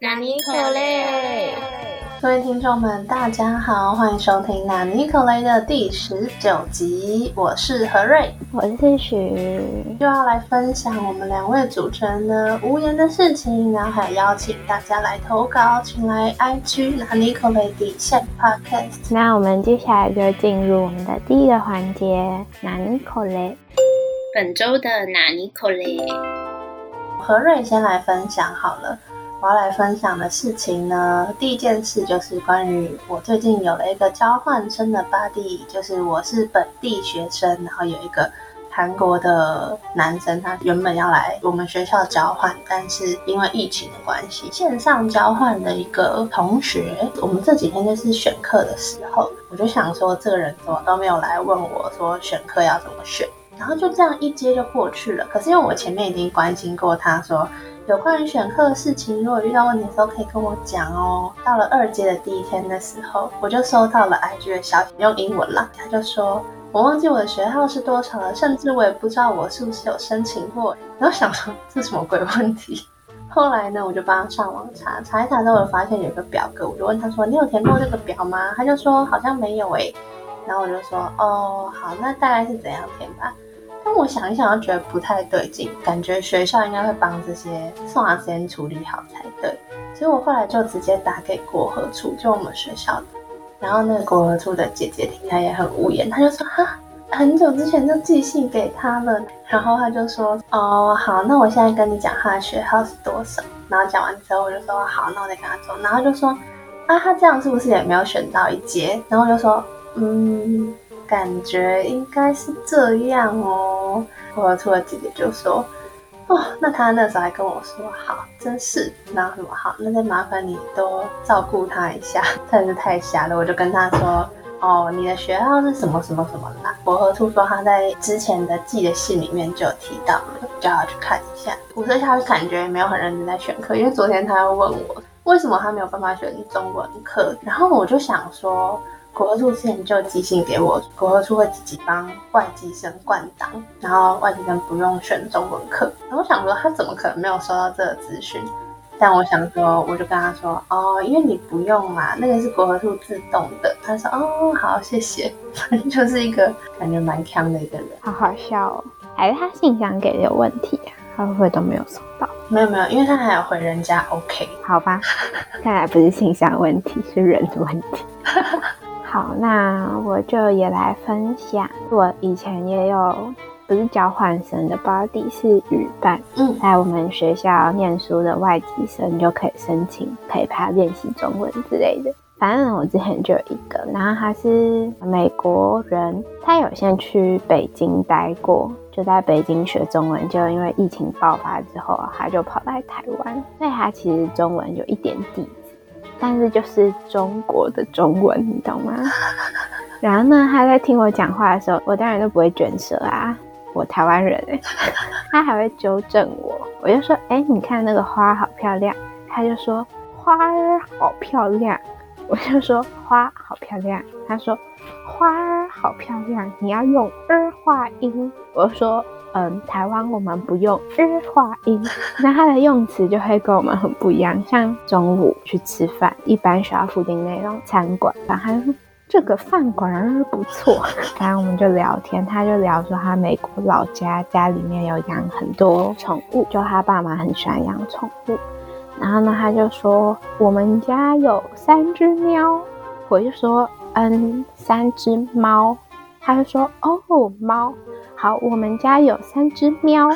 纳尼可雷，各位听众们，大家好，欢迎收听纳尼可雷的第十九集。我是何瑞，我是许，又要来分享我们两位主持人的无言的事情，然后还邀请大家来投稿，请来 IG 纳尼可雷底线 Podcast。那我们接下来就进入我们的第一个环节，纳尼可雷。本周的纳尼可雷，何瑞先来分享好了。我要来分享的事情呢，第一件事就是关于我最近有了一个交换生的 buddy，就是我是本地学生，然后有一个韩国的男生，他原本要来我们学校交换，但是因为疫情的关系，线上交换的一个同学，我们这几天就是选课的时候，我就想说这个人怎么都没有来问我说选课要怎么选，然后就这样一接就过去了。可是因为我前面已经关心过他说。有关于选课的事情，如果遇到问题的时候可以跟我讲哦。到了二阶的第一天的时候，我就收到了 IG 的消息，用英文啦，他就说我忘记我的学号是多少了，甚至我也不知道我是不是有申请过。然后想说这什么鬼问题？后来呢，我就帮他上网查，查一查之后，我发现有个表格，我就问他说你有填过这个表吗？他就说好像没有诶。然后我就说哦好，那大概是怎样填吧？但我想一想，又觉得不太对劲，感觉学校应该会帮这些送达时间处理好才对。所以我后来就直接打给国合处，就我们学校的。然后那个国合处的姐姐听起来也很无言，她就说：“哈，很久之前就寄信给他了。”然后他就说：“哦，好，那我现在跟你讲他的学号是多少。”然后讲完之后，我就说：“好，那我再跟他说。”然后就说：“啊，他这样是不是也没有选到一阶？”然后我就说：“嗯。”感觉应该是这样哦。我和兔的姐姐就说：“哦，那他那时候还跟我说好，真是那什么好，那再麻烦你多照顾他一下，真是太瞎了。”我就跟他说：“哦，你的学号是什么什么什么啦？”我和兔说他在之前的寄的信里面就有提到了，叫他去看一下。我说他感觉没有很认真在选课，因为昨天他要问我为什么他没有办法选中文课，然后我就想说。国合处之前就寄信给我，国合处会自己帮外籍生灌档，然后外籍生不用选中文课。然后我想说，他怎么可能没有收到这个资讯？但我想说，我就跟他说，哦，因为你不用嘛，那个是国合处自动的。他说，哦，好，谢谢。反 正就是一个感觉蛮强的一个人，好好笑哦。还是他信箱给的有问题啊？他会不会都没有收到？没有没有，因为他还有回人家 OK，好吧。看来不是信箱问题，是人的问题。好，那我就也来分享。我以前也有不是交换生的 body 是语伴，嗯，在我们学校念书的外籍生就可以申请陪他练习中文之类的。反正我之前就有一个，然后他是美国人，他有先去北京待过，就在北京学中文，就因为疫情爆发之后，他就跑来台湾，所以他其实中文有一点底。但是就是中国的中文，你懂吗？然后呢，他在听我讲话的时候，我当然都不会卷舌啊，我台湾人哎，他还会纠正我。我就说，哎，你看那个花好漂亮，他就说花儿好漂亮，我就说花好漂亮，他说花儿好漂亮，你要用儿化音，我说。嗯，台湾我们不用日化音，那它的用词就会跟我们很不一样。像中午去吃饭，一般学校附近那种餐馆，然后说这个饭馆儿不错，然后我们就聊天，他就聊说他美国老家家里面有养很多宠物，就他爸妈很喜欢养宠物，然后呢他就说我们家有三只喵，我就说嗯三只猫，他就说哦猫。好，我们家有三只喵，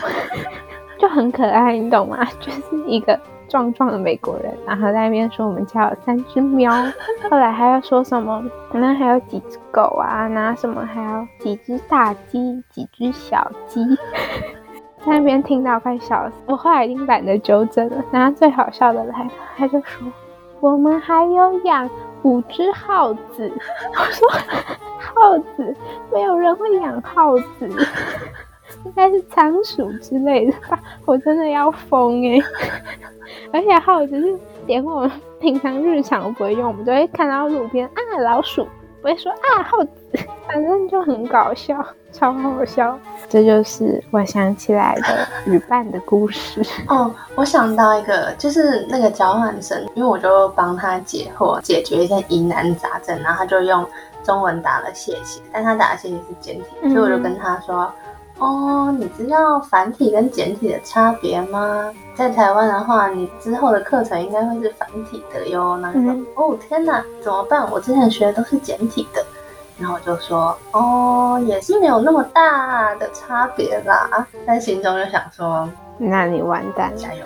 就很可爱，你懂吗？就是一个壮壮的美国人，然后在那边说我们家有三只喵。后来还要说什么？那还有几只狗啊？那什么还有几只大鸡，几只小鸡？在那边听到快笑死。我后来已经懒得纠正了。然后最好笑的来了，他就说我们还有养五只耗子。我说。耗子，没有人会养耗子，应该是仓鼠之类的吧？我真的要疯哎！而且耗子是连我们平常日常不会用，我们都会看到路边啊老鼠，不会说啊耗子，反正就很搞笑，超好笑。这就是我想起来的旅伴的故事。哦，我想到一个，就是那个交换生，因为我就帮他解惑，解决一些疑难杂症，然后他就用中文打了谢谢，但他打的谢谢是简体，所以我就跟他说。哦，你知道繁体跟简体的差别吗？在台湾的话，你之后的课程应该会是繁体的哟。那哦天哪，怎么办？我之前学的都是简体的。然后就说，哦，也是没有那么大的差别啦。但心中就想说，那你完蛋，加油！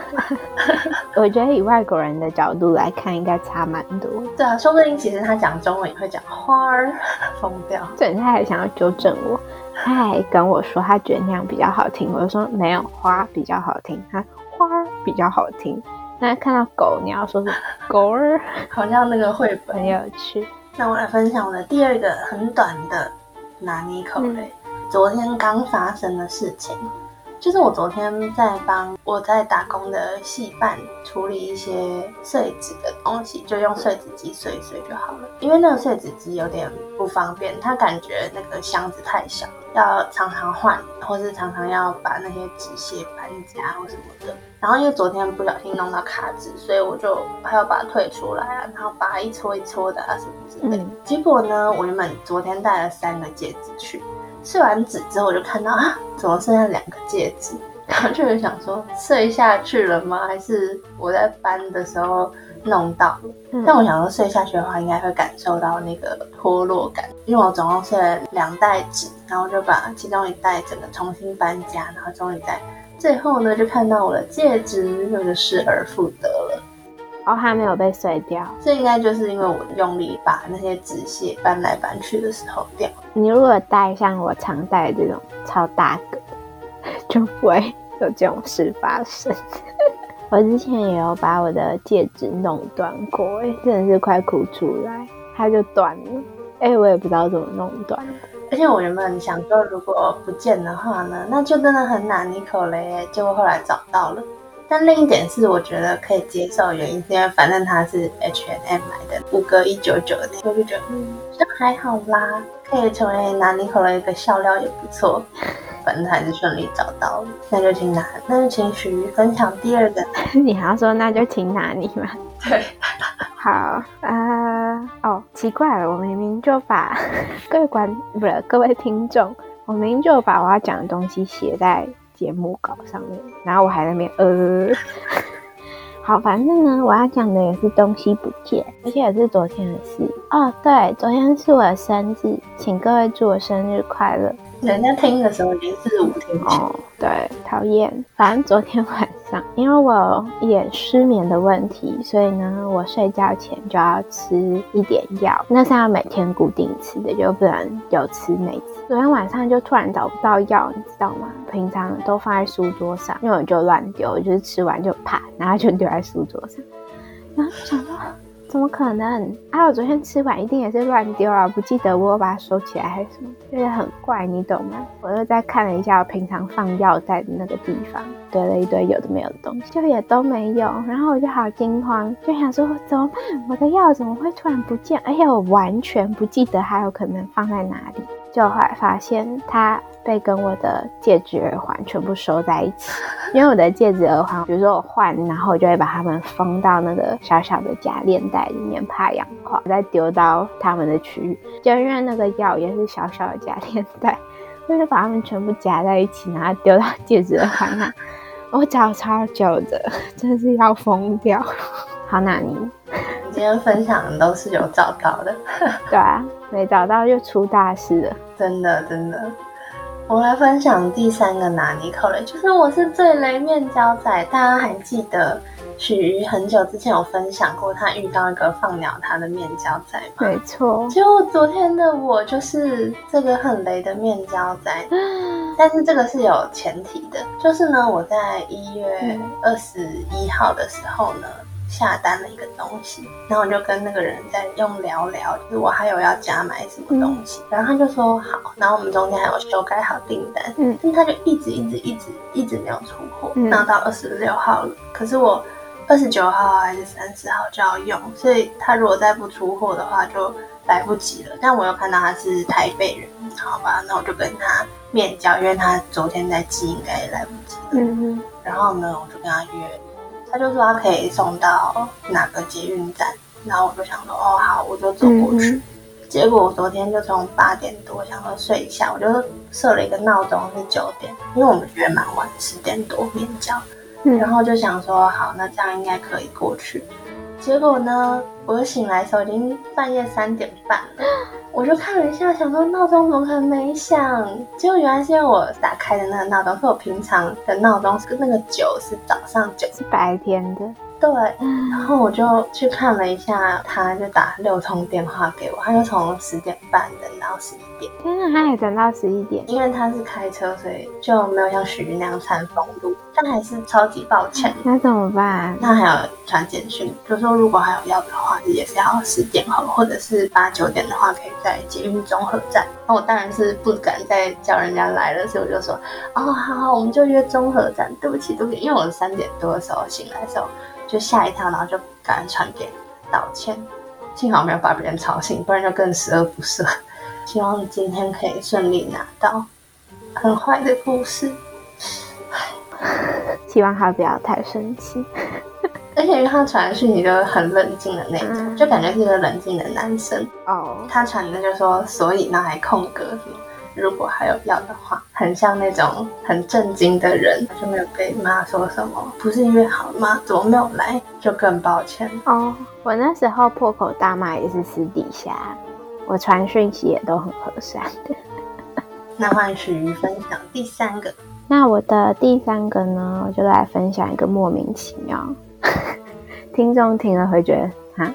我觉得以外国人的角度来看，应该差蛮多。对啊，说不定其实他讲中文也会讲花儿，疯掉。对，他还想要纠正我。他还跟我说，他觉得那样比较好听。我就说没有花比较好听，他花比较好听。那看到狗，你要说是 狗儿，好像那个绘本很有趣。那我来分享我的第二个很短的拿捏口雷，昨天刚发生的事情。就是我昨天在帮我在打工的戏伴处理一些碎纸的东西，就用碎纸机碎一碎就好了。因为那个碎纸机有点不方便，他感觉那个箱子太小，要常常换，或是常常要把那些纸屑搬家或什么的。然后因为昨天不小心弄到卡纸，所以我就还要把它退出来啊，然后把它一搓一搓的啊什么之类的。结果呢，我原本昨天带了三个戒指去。试完纸之后，我就看到啊，怎么剩下两个戒指？然后就想说，碎下去了吗？还是我在搬的时候弄到？但我想说，碎下去的话，应该会感受到那个脱落感。因为我总共碎了两袋纸，然后就把其中一袋整个重新搬家，然后终于在最后呢，就看到我的戒指，就失而复得了。哦，它没有被碎掉，这应该就是因为我用力把那些纸屑搬来搬去的时候掉。你如果戴像我常戴这种超大个，就不会有这种事发生。我之前也有把我的戒指弄断过，哎，真的是快哭出来，它就断了。哎，我也不知道怎么弄断。而且我原本想说，如果不见的话呢，那就真的很难一口嘞。结果后来找到了。但另一点是，我觉得可以接受，原因是因为反正它是 H and M 买的，五个一九九的，我就觉得嗯，这还好啦，可以成为拿尼可的一个笑料也不错。反正还是顺利找到了，那就请拿，那就请许瑜分享第二个。你还要说那就请拿你吗？对，好啊，哦，奇怪了，我明明就把各位观不是各位听众，我明明就把我要讲的东西写在。节目稿上面，然后我还在那边呃，好，反正呢，我要讲的也是东西不见，而且也是昨天的事哦。对，昨天是我的生日，请各位祝我生日快乐。人家听的时候已经是五天前。对，讨厌。反正昨天晚上，因为我也失眠的问题，所以呢，我睡觉前就要吃一点药，那是要每天固定吃的，就不能有吃没吃。昨天晚上就突然找不到药，你知道吗？平常都放在书桌上，因为我就乱丢，就是吃完就啪，然后就丢在书桌上，然后想到。怎么可能？啊，我昨天吃完一定也是乱丢啊，不记得我把它收起来还是什么，就是很怪，你懂吗？我又再看了一下我平常放药在的那个地方，堆了一堆有的没有的东西，就也都没有。然后我就好惊慌，就想说怎么办？我的药怎么会突然不见？而且我完全不记得还有可能放在哪里。就后来发现它。被跟我的戒指耳环全部收在一起，因为我的戒指耳环，比如说我换，然后我就会把它们封到那个小小的夹链袋里面，怕氧化，再丢到他们的区域。就因为那个药也是小小的夹链袋，我就把它们全部夹在一起，然后丢到戒指耳环那。我找超久的，真的是要疯掉。好，那，你今天分享的都是有找到的，对啊，没找到就出大事了，真的，真的。我来分享第三个拿尼口雷，就是我是最雷面胶仔。大家还记得许瑜很久之前有分享过，他遇到一个放鸟他的面胶仔吗？没错，就昨天的我就是这个很雷的面胶仔。但是这个是有前提的，就是呢，我在一月二十一号的时候呢。下单了一个东西，然后我就跟那个人在用聊聊，就是我还有要加买什么东西，然后他就说好，然后我们中间还有修改好订单，嗯，但他就一直一直一直一直没有出货，那到二十六号了，可是我二十九号还是三十号就要用，所以他如果再不出货的话就来不及了。但我又看到他是台北人，好吧，那我就跟他面交，因为他昨天在寄，应该也来不及了。嗯然后呢，我就跟他约，他就说他可以送到哪个捷运站，然后我就想说，哦好，我就走过去。嗯结果我昨天就从八点多想说睡一下，我就设了一个闹钟是九点，因为我们约蛮晚，十点多面交，嗯然后就想说好，那这样应该可以过去。结果呢，我醒来的时候已经半夜三点半了，我就看了一下，想说闹钟怎么可能没响？结果原来是因为我打开的那个闹钟，是我平常的闹钟，是那个九是早上九是白天的。对，然后我就去看了一下，他就打六通电话给我，他就从十点半等到十一点，天啊，他也等到十一点。因为他是开车，所以就没有像徐云那样餐风路，但还是超级抱歉。那怎么办？那还有传简讯，就说如果还有要的话，也是要十点后，或者是八九点的话，可以在捷运综合站。那我当然是不敢再叫人家来了，所以我就说，哦，好好，我们就约综合站。对不起，对不起，因为我三点多的时候醒来的时候就吓一跳，然后就赶快传给道歉。幸好没有把别人吵醒，不然就更十恶不赦。希望今天可以顺利拿到。很坏的故事，希望他不要太生气。而且因为他传的讯息就是很冷静的那种，嗯就感觉是一个冷静的男生。哦，他传的就说，所以那还空格什么，如果还有要的话，很像那种很震惊的人，就没有被骂说什么，不是约好了吗？怎么没有来？就更抱歉。哦，我那时候破口大骂也是私底下，我传讯息也都很和善的。那换许于分享第三个，那我的第三个呢，我就来分享一个莫名其妙，听众听了会觉得哈，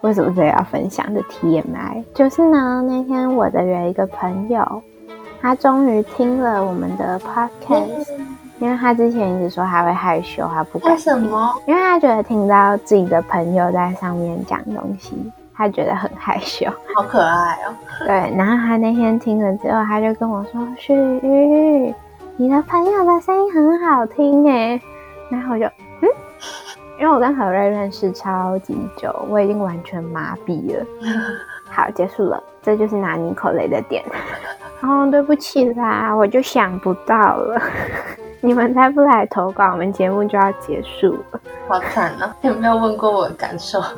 为什么这个要分享的 TMI？就是呢，那天我的有一个朋友，他终于听了我们的 podcast，因为他之前一直说他会害羞，他不敢为什么？因为他觉得听到自己的朋友在上面讲东西，他觉得很害羞。好可爱哦！对，然后他那天听了之后，他就跟我说：“旭玉，你的朋友的声音很好听诶。”然后我就嗯，因为我跟何瑞认识超级久，我已经完全麻痹了。好，结束了，这就是拿尼口雷的点。哦，对不起啦，我就想不到了。你们再不来投稿，我们节目就要结束了。好惨啊！有没有问过我的感受？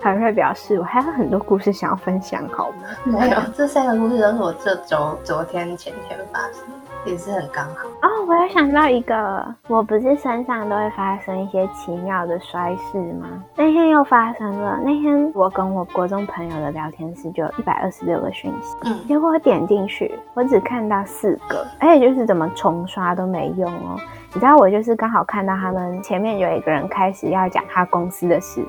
海瑞表示，我还有很多故事想要分享，好吗？没有，这三个故事都是我这周、昨天、前天发生的，也是很刚好。哦，我又想到一个，我不是身上都会发生一些奇妙的衰事吗？那天又发生了。那天我跟我国中朋友的聊天室就有一百二十六个讯息，嗯，结果我点进去，我只看到四个，而且就是怎么重刷都没用哦。你知道，我就是刚好看到他们前面有一个人开始要讲他公司的事，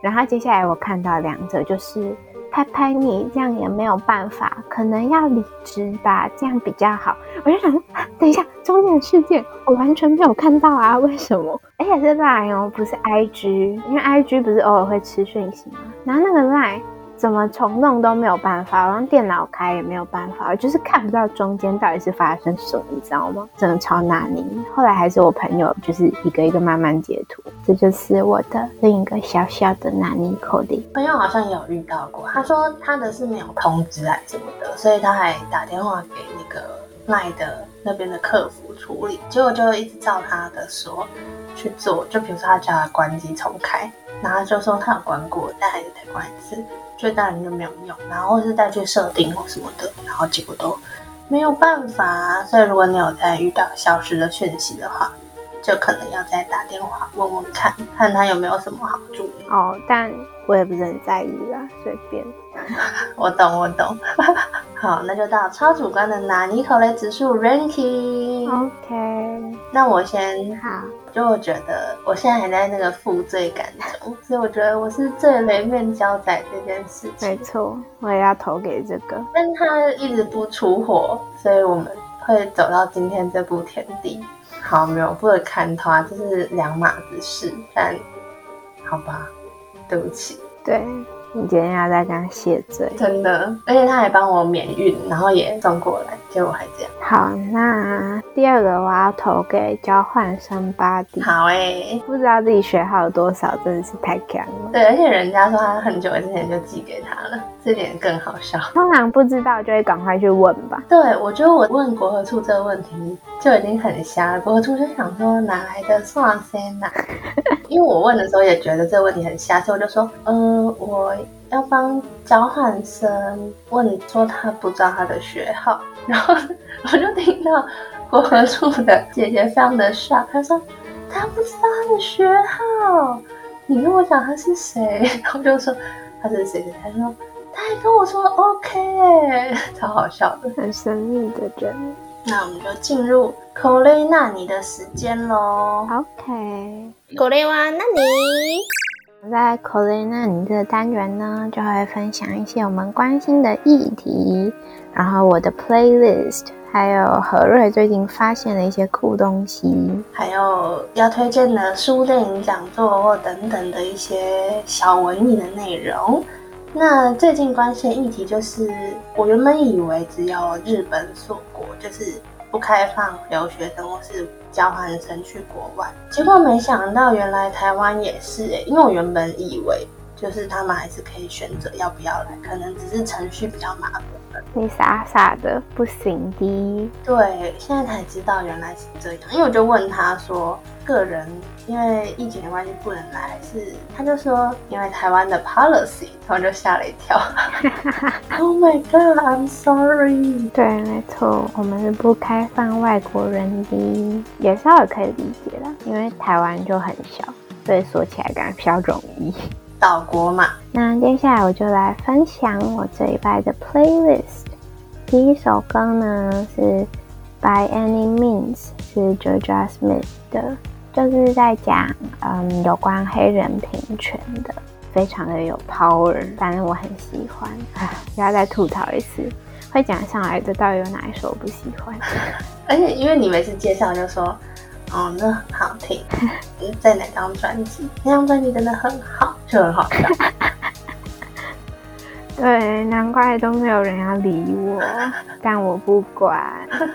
然后接下来我看到两者就是。拍拍你，这样也没有办法，可能要离职吧，这样比较好。我就想说，等一下，中间的事件我完全没有看到啊，为什么？而且是赖哦，不是 IG，因为 IG 不是偶尔会吃讯息吗？然后那个赖怎么重弄都没有办法，我用电脑开也没有办法，我就是看不到中间到底是发生什么，你知道吗？真的超难捏。后来还是我朋友就是一个一个慢慢截图，这就是我的另一个小小的拿捏口令。朋友好像也有遇到过，他说他的是没有通知还是什么的，所以他还打电话给那个赖的那边的客服处理，结果就一直照他的说去做，就比如说他叫他关机重开，然后就说他有关过，但还是得关一次，就当然就没有用，然后或是再去设定或什么的，然后结果都没有办法，所以如果你有在遇到消失的讯息的话，就可能要再打电话问问看，看他有没有什么好注意。哦，但我也不是很在意啦，随便。我懂，我懂。好，那就到超主观的拿尼口雷指数 ranking。OK，那我先，好，就我觉得我现在还在那个负罪感中，所以我觉得我是最雷面交仔这件事情。没错，我也要投给这个。但他一直不出火，所以我们会走到今天这步田地。好，没有不能看他，这是两码子事。但好吧，对不起。对你今天要再跟他谢罪，真的，而且他还帮我免运，然后也送过来，结果还这样。好，那第二个我要投给交换生巴迪。好哎、不知道自己学号有多少，真的是太强了。对，而且人家说他很久之前就寄给他了，这点更好笑。通常不知道就会赶快去问吧。对，我觉得我问国合处这个问题就已经很瞎了。国合处就想说哪来的算先呐？因为我问的时候也觉得这个问题很瞎，所以我就说，嗯、我要帮交换生问说他不知道他的学号，然后我就听到国合处的姐姐非常的 shock，她说他不知道他的学号，你跟我讲他是谁，然后我就说他是谁谁，他说他还跟我说 OK 哎，超好笑的。很神秘的人。那我们就进入口雷纳尼的时间喽。 OK，これは何？ 在 c o l i n a 你这个单元呢，就会分享一些我们关心的议题，然后我的 playlist，还有何瑞最近发现的一些酷东西。还有要推荐的书、电影、讲座或等等的一些小文艺的内容。那最近关心的议题就是，我原本以为只有日本锁国，就是不开放留学生或是交换生去国外，结果没想到原来台湾也是诶、因为我原本以为就是他们还是可以选择要不要来，可能只是程序比较麻烦。你傻傻的不行的，对，现在才知道原来是这样，因为我就问他说，个人因为疫情的关系不能来，是他就说因为台湾的 policy，然后就吓了一跳。oh my god，I'm sorry。对，没错，我们是不开放外国人的，也稍微可以理解啦，因为台湾就很小，所以说起来感觉比较容易。岛国嘛，那接下来我就来分享我这一拜的 playlist。第一首歌呢是 By Any Means，是 Georgia Smith 的，就是在讲嗯有关黑人平权的，非常的有 power，反正我很喜欢。要再吐槽一次，会讲上来的到底有哪一首我不喜欢？而且因为你每次介绍就说，哦，那很好听，嗯在哪张专辑？那张专辑真的很好，就很好笑。对，难怪都没有人要理我，但我不管。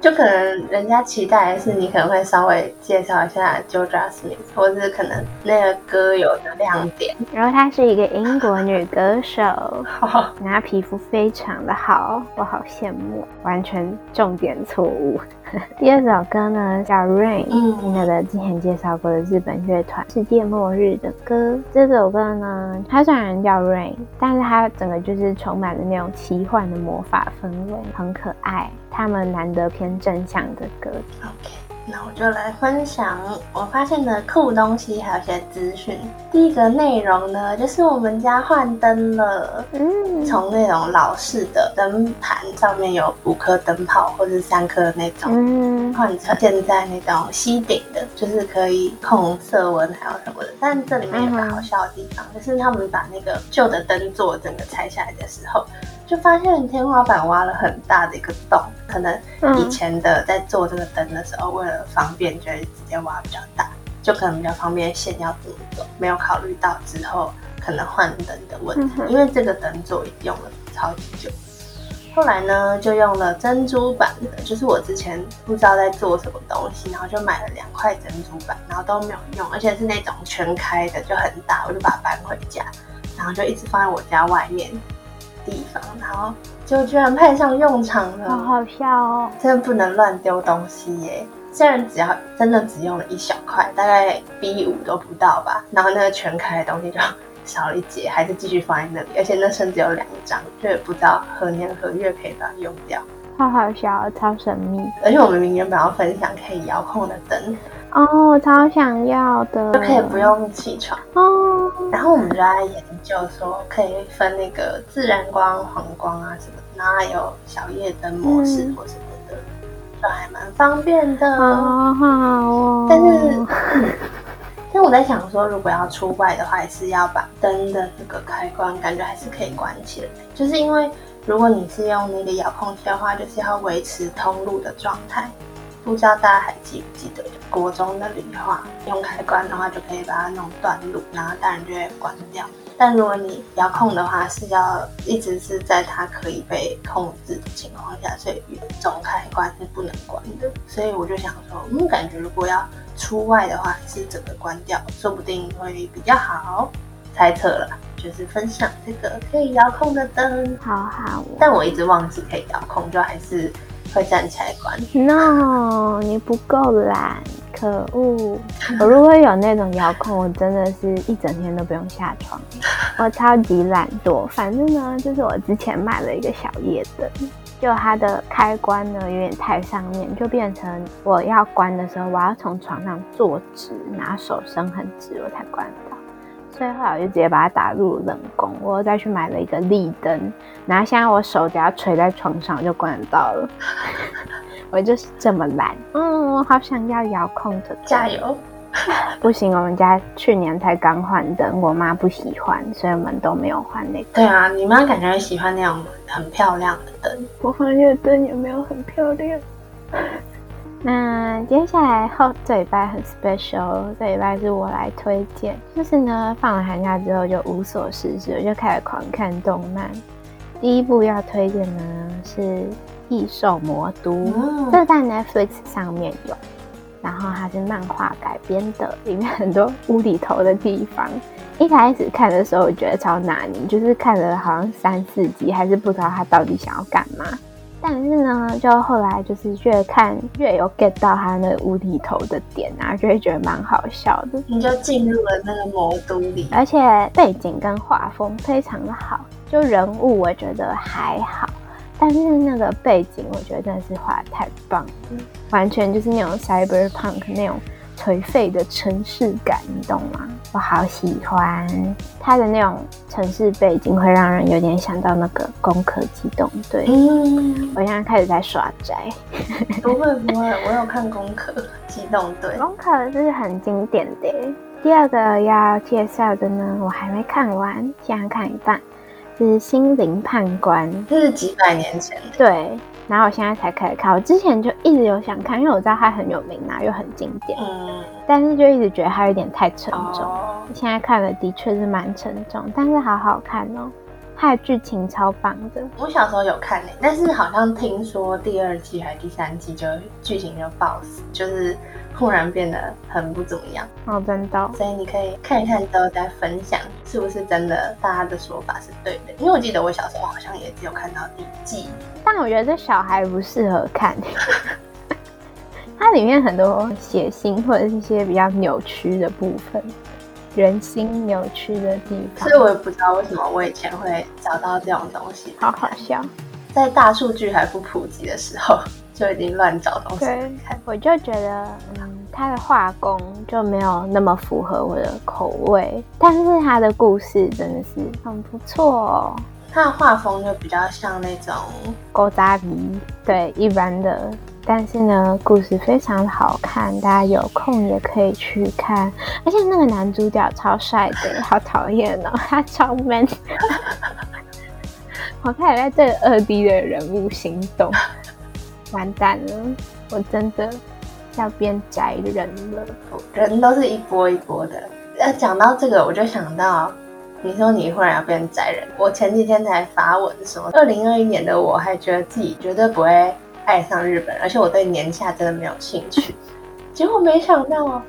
就可能人家期待的是你可能会稍微介绍一下 Georgia Smith，或者是可能那个歌有的亮点。然后她是一个英国女歌手，好，她皮肤非常的好，我好羡慕，完全重点错误。第二首歌呢叫《Rain》，嗯那个之前介绍过的日本乐团《世界末日》的歌。这首歌呢，它虽然叫《Rain》，但是它整个就是充满了那种奇幻的魔法氛围，很可爱。他们难得偏正向的歌。OK，那我就来分享我发现的酷东西，还有一些资讯。第一个内容呢，就是我们家换灯了。嗯，从那种老式的灯盘上面有五颗灯泡或者是三颗那种，嗯，换成现在那种吸顶的，就是可以控色温还有什么的。但这里面有个好笑的地方，就是他们把那个旧的灯座整个拆下来的时候，就发现天花板挖了很大的一个洞。可能以前的在做这个灯的时候，为了方便，就会直接挖比较大，就可能比较方便线要怎么走，没有考虑到之后可能换灯的问题，因为这个灯座用了超级久。后来呢，就用了珍珠板的，就是我之前不知道在做什么东西，然后就买了两块珍珠板，然后都没有用，而且是那种全开的，就很大，我就把它搬回家，然后就一直放在我家外面地方，然后就居然派上用场了，好好笑哦。真的不能乱丢东西耶。虽然只要真的只用了一小块，大概 B 五都不到吧，然后那个全开的东西就少了一截，还是继续放在那里，而且那甚至有两张，就也不知道何年何月可以把它用掉。好好笑，超神秘而且我们明明原本要分享可以遥控的灯，哦，我超想要的，就可以不用起床。哦。然后我们就在研究说，可以分那个自然光、黄光啊什么，然后还有小夜灯模式或什么的，就还蛮方便的。好好哦，但是，嗯，但我在想说，如果要出外的话，还是要把灯的这个开关，感觉还是可以关起来。就是因为如果你是用那个遥控器的话，就是要维持通路的状态。不知道大家还记不记得，国中的理化用开关的话，就可以把它弄断路，然后当然就会关掉。但如果你遥控的话，是要一直是在它可以被控制的情况下，所以总开关是不能关的。所以我就想说，嗯，感觉如果要出外的话，还是整个关掉，说不定会比较好。猜测了，就是分享这个可以遥控的灯，好好。但我一直忘记可以遥控，就还是会站起来关。No，你不够懒。可恶！我如果有那种遥控，我真的是一整天都不用下床。我超级懒惰。反正呢，就是我之前买了一个小夜灯，就它的开关呢有点太上面，就变成我要关的时候，我要从床上坐直，拿手伸很直，我才关得到。所以后来我就直接把它打入冷宫，我又再去买了一个立灯，然后现在我手只要垂在床上就关得到了。我就是这么懒，嗯，我好想要遥控的，加油！不行，我们家去年才刚换灯，我妈不喜欢，所以我们都没有换那个。对啊，你妈感觉喜欢那种很漂亮的灯，我房间的灯也没有很漂亮。那接下来后这礼拜很 special，这礼拜是我来推荐，就是呢，放了寒假之后就无所事事，我就开始狂看动漫。第一部要推荐呢是。异兽魔都，这在 Netflix 上面有，然后它是漫画改编的，里面很多无厘头的地方。一开始看的时候，我觉得超难，你就是看了好像三四集，还是不知道他到底想要干嘛。但是呢，就后来就是越看越有 get 到他那无厘头的点啊，就会觉得蛮好笑的。你就进入了那个魔都里，而且背景跟画风非常的好，就人物我觉得还好。但是那个背景，我觉得真的是画的太棒了，完全就是那种 cyberpunk 那种颓废的城市感，你懂吗？我好喜欢它的那种城市背景，会让人有点想到那个《攻壳机动队》。嗯，我现在开始在耍宅。不会不会，我有看《攻壳机动队》，《攻壳》是很经典的。第二个要介绍的呢，我还没看完，现在看一半。是心灵判官，这是几百年前对，然后我现在才开始看，我之前就一直有想看，因为我知道它很有名啊，又很经典。嗯，但是就一直觉得它有点太沉重。现在看了的确是蛮沉重，但是好好看哦。它的剧情超棒的，我小时候有看诶，但是好像听说第二季还是第三季就剧情就爆死，就是忽然变得很不怎么样。哦，真的。所以你可以看一看之后再分享，是不是真的大家的说法是对的？因为我记得我小时候好像也只有看到第一季，但我觉得这小孩不适合看，它里面很多血腥或者是一些比较扭曲的部分。人心扭曲的地方，所以我也不知道为什么我以前会找到这种东西，好好笑。在大数据还不普及的时候，就已经乱找东西看。我就觉得，嗯，他的画工就没有那么符合我的口味，但是他的故事真的是很不错。他的画风就比较像那种勾扎鼻，对，一般的。但是呢，故事非常好看，大家有空也可以去看。而且那个男主角超帅的，好讨厌哦，他超 man。我开始在对二 D 的人物心动，完蛋了，我真的要变宅人了。人都是一波一波的。要讲到这个，我就想到，你说你忽然要变宅人，我前几天才发文说，二零二一年的我还觉得自己绝对不会。爱上日本，而且我对年下真的没有兴趣。结果没想到，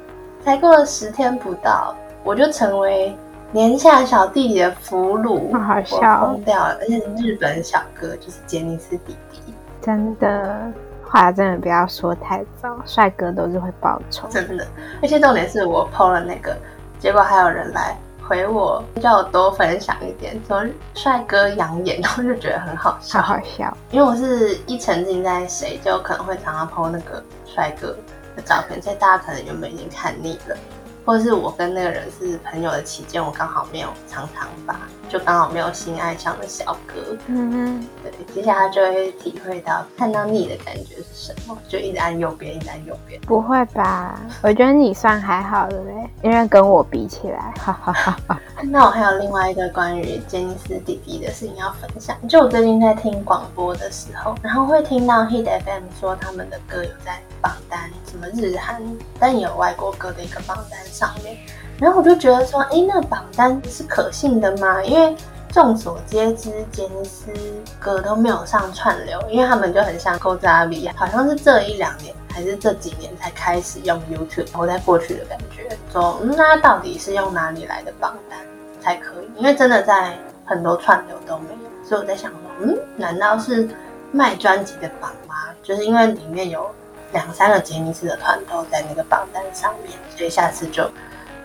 才过了十天不到，我就成为年下小弟弟的俘虏，好笑，疯掉了。而且日本小哥就是杰尼斯弟弟，真的话真的不要说太早，帅哥都是会报仇，真的。而且重点是我 PO 了那个，结果还有人来。回我叫我多分享一点，说帅哥养眼，然后就觉得很好笑，好笑。因为我是一沉浸在谁，就可能会常常 po 那个帅哥的照片，所以大家可能原本已经看腻了。或者是我跟那个人是朋友的期间，我刚好没有常常发，就刚好没有心爱上的小哥。嗯嗯，对，接下来就会体会到看到你的感觉是什么，就一直按右边，一直按右边。不会吧？我觉得你算还好的嘞，因为跟我比起来，哈哈哈哈。那我还有另外一个关于杰尼斯弟弟的事情要分享，就我最近在听广播的时候，然后会听到 Hit FM 说他们的歌有在榜单，什么日韩，但也有外国歌的一个榜单。上面。然后我就觉得说，哎，那榜单是可信的吗？因为众所皆知，杰尼斯歌都没有上串流，因为他们就很像 g o z a v 好像是这一两年还是这几年才开始用 YouTube，活在过去的感觉。说，嗯，那到底是用哪里来的榜单才可以？因为真的在很多串流都没有，所以我在想说，嗯，难道是卖专辑的榜吗？就是因为里面有两三个杰尼斯的团都在那个榜单上面，所以下次就。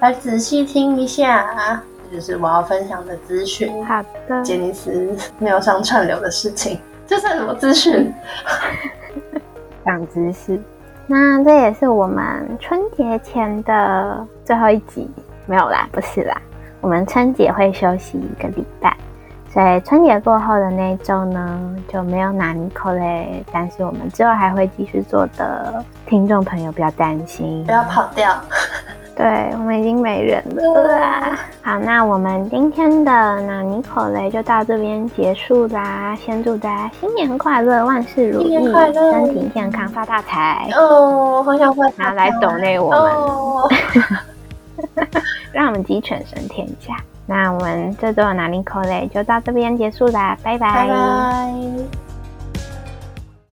来仔细听一下，啊就是我要分享的资讯。好的，杰尼斯没有上串流的事情，这算什么资讯？长知识。那这也是我们春节前的最后一集，没有啦，不是啦，我们春节会休息一个礼拜，所以春节过后的那一周呢就没有拿尼可嘞。但是我们之后还会继续做的，听众朋友不要担心，不要跑掉。对我们已经没人了。好，那我们今天的那尼可雷就到这边结束啦。先祝大家新年快乐，万事如意，身体健康，发大财哦！好想发拿来抖内我们，让我们鸡犬升天价。那我们这周的拿尼可雷就到这边结束啦，拜拜。